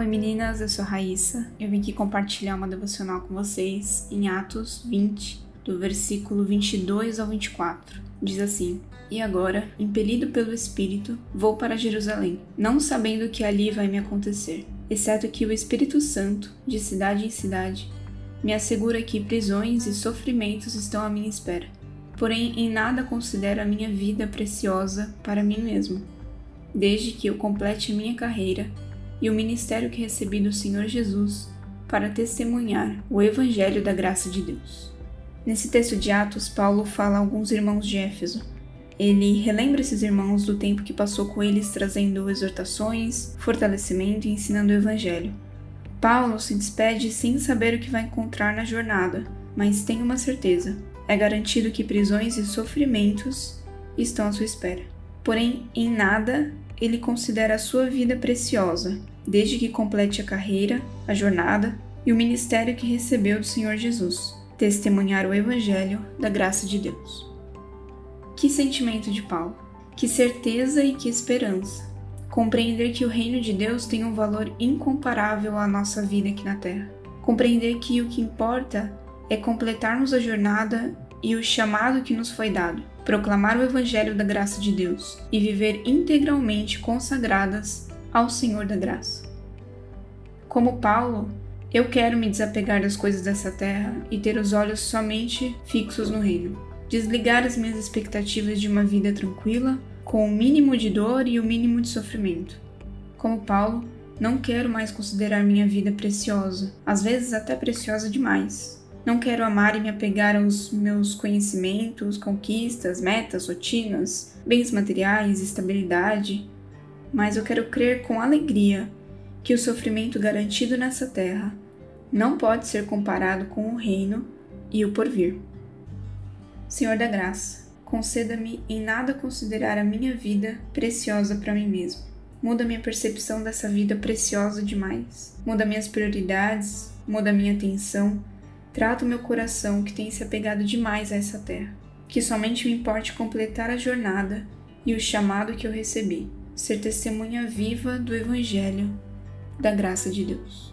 Oi meninas, eu sou a Raíssa. Eu vim aqui compartilhar uma devocional com vocês em Atos 20, do versículo 22 ao 24. Diz assim: E agora, impelido pelo Espírito, vou para Jerusalém, não sabendo o que ali vai me acontecer, exceto que o Espírito Santo, de cidade em cidade, me assegura que prisões e sofrimentos estão à minha espera. Porém, em nada considero a minha vida preciosa para mim mesmo, desde que eu complete a minha carreira e o ministério que recebi do Senhor Jesus para testemunhar o Evangelho da graça de Deus. Nesse texto de Atos, Paulo fala a alguns irmãos de Éfeso. Ele relembra esses irmãos do tempo que passou com eles, trazendo exortações, fortalecimento e ensinando o Evangelho. Paulo se despede sem saber o que vai encontrar na jornada, mas tem uma certeza: é garantido que prisões e sofrimentos estão à sua espera. Porém, em nada ele considera a sua vida preciosa, desde que complete a carreira, a jornada e o ministério que recebeu do Senhor Jesus testemunhar o Evangelho da graça de Deus. Que sentimento de Paulo! Que certeza e que esperança! Compreender que o reino de Deus tem um valor incomparável à nossa vida aqui na Terra. Compreender que o que importa é completarmos a jornada e o chamado que nos foi dado, proclamar o Evangelho da graça de Deus e viver integralmente consagradas ao Senhor da graça. Como Paulo, eu quero me desapegar das coisas dessa terra e ter os olhos somente fixos no reino. Desligar as minhas expectativas de uma vida tranquila, com o mínimo de dor e o mínimo de sofrimento. Como Paulo, não quero mais considerar minha vida preciosa, às vezes até preciosa demais, não quero amar e me apegar aos meus conhecimentos, conquistas, metas, rotinas, bens materiais, estabilidade, mas eu quero crer com alegria que o sofrimento garantido nessa terra não pode ser comparado com o reino e o porvir. Senhor da graça, conceda-me em nada considerar a minha vida preciosa para mim mesmo. Muda minha percepção dessa vida preciosa demais. Muda minhas prioridades, muda minha atenção Trata o meu coração que tem se apegado demais a essa terra. Que somente me importe completar a jornada e o chamado que eu recebi, ser testemunha viva do Evangelho, da graça de Deus.